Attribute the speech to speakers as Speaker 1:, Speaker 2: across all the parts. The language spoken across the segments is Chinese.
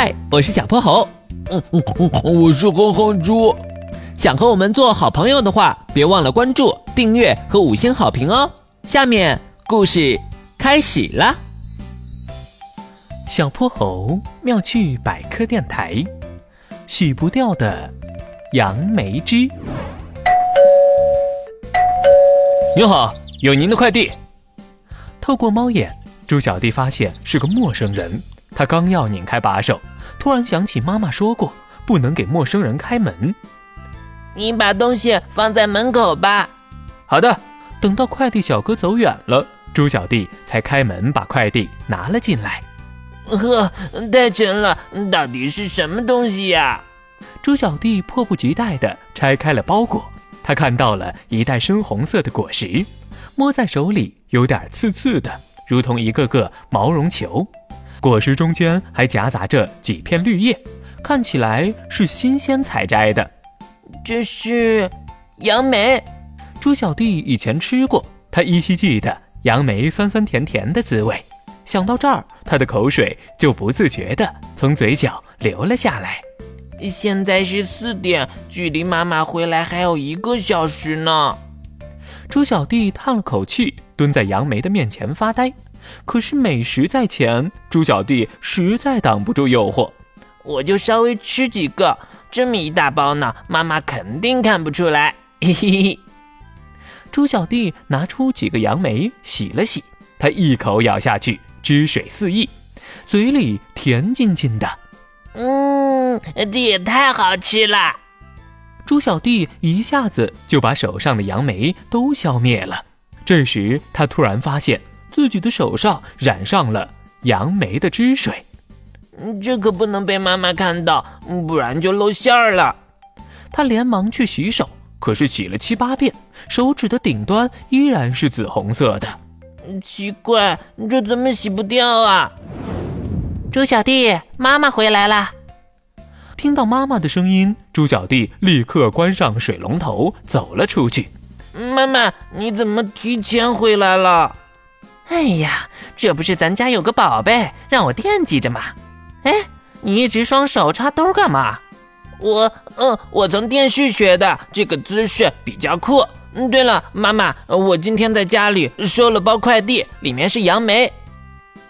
Speaker 1: 嗨，我是小泼猴。
Speaker 2: 嗯嗯嗯，我是哼哼猪。
Speaker 1: 想和我们做好朋友的话，别忘了关注、订阅和五星好评哦。下面故事开始了。
Speaker 3: 小泼猴妙趣百科电台，洗不掉的杨梅汁。
Speaker 4: 您好，有您的快递。
Speaker 3: 透过猫眼，猪小弟发现是个陌生人。他刚要拧开把手，突然想起妈妈说过，不能给陌生人开门。
Speaker 5: 你把东西放在门口吧。
Speaker 4: 好的。
Speaker 3: 等到快递小哥走远了，猪小弟才开门把快递拿了进来。
Speaker 5: 呵，太沉了，到底是什么东西呀？
Speaker 3: 猪小弟迫不及待地拆开了包裹，他看到了一袋深红色的果实，摸在手里有点刺刺的，如同一个个毛绒球。果实中间还夹杂着几片绿叶，看起来是新鲜采摘的。
Speaker 5: 这是杨梅，
Speaker 3: 猪小弟以前吃过，他依稀记得杨梅酸酸甜甜的滋味。想到这儿，他的口水就不自觉地从嘴角流了下来。
Speaker 5: 现在是四点，距离妈妈回来还有一个小时呢。
Speaker 3: 猪小弟叹了口气，蹲在杨梅的面前发呆。可是美食在前，猪小弟实在挡不住诱惑。
Speaker 5: 我就稍微吃几个，这么一大包呢，妈妈肯定看不出来。嘿嘿嘿。
Speaker 3: 猪小弟拿出几个杨梅，洗了洗，他一口咬下去，汁水四溢，嘴里甜津津的。
Speaker 5: 嗯，这也太好吃了。
Speaker 3: 猪小弟一下子就把手上的杨梅都消灭了。这时，他突然发现。自己的手上染上了杨梅的汁水，
Speaker 5: 这可不能被妈妈看到，不然就露馅儿了。
Speaker 3: 他连忙去洗手，可是洗了七八遍，手指的顶端依然是紫红色的。
Speaker 5: 奇怪，这怎么洗不掉啊？
Speaker 6: 猪小弟，妈妈回来了。
Speaker 3: 听到妈妈的声音，猪小弟立刻关上水龙头，走了出去。
Speaker 5: 妈妈，你怎么提前回来了？
Speaker 6: 哎呀，这不是咱家有个宝贝，让我惦记着吗？哎，你一直双手插兜干嘛？
Speaker 5: 我，嗯，我从电视学的，这个姿势比较酷。嗯，对了，妈妈，我今天在家里收了包快递，里面是杨梅。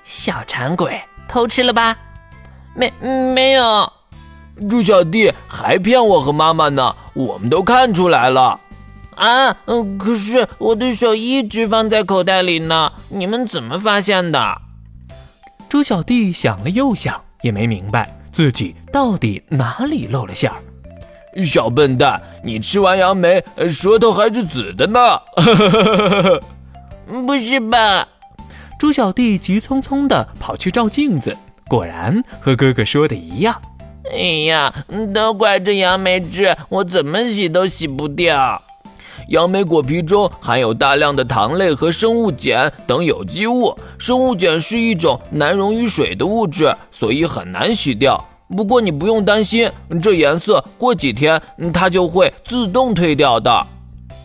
Speaker 6: 小馋鬼，偷吃了吧？
Speaker 5: 没，没有。
Speaker 2: 猪小弟还骗我和妈妈呢，我们都看出来了。
Speaker 5: 啊，嗯，可是我的手一直放在口袋里呢，你们怎么发现的？
Speaker 3: 猪小弟想了又想，也没明白自己到底哪里露了馅儿。
Speaker 2: 小笨蛋，你吃完杨梅，舌头还是紫的呢！
Speaker 5: 不是吧？
Speaker 3: 猪小弟急匆匆地跑去照镜子，果然和哥哥说的一样。
Speaker 5: 哎呀，都怪这杨梅汁，我怎么洗都洗不掉。
Speaker 2: 杨梅果皮中含有大量的糖类和生物碱等有机物，生物碱是一种难溶于水的物质，所以很难洗掉。不过你不用担心，这颜色过几天它就会自动退掉的。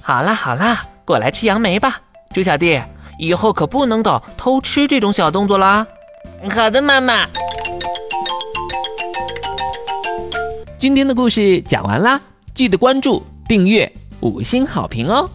Speaker 6: 好啦好啦，过来吃杨梅吧，猪小弟，以后可不能搞偷吃这种小动作啦。
Speaker 5: 好的，妈妈。
Speaker 1: 今天的故事讲完啦，记得关注订阅。五星好评哦！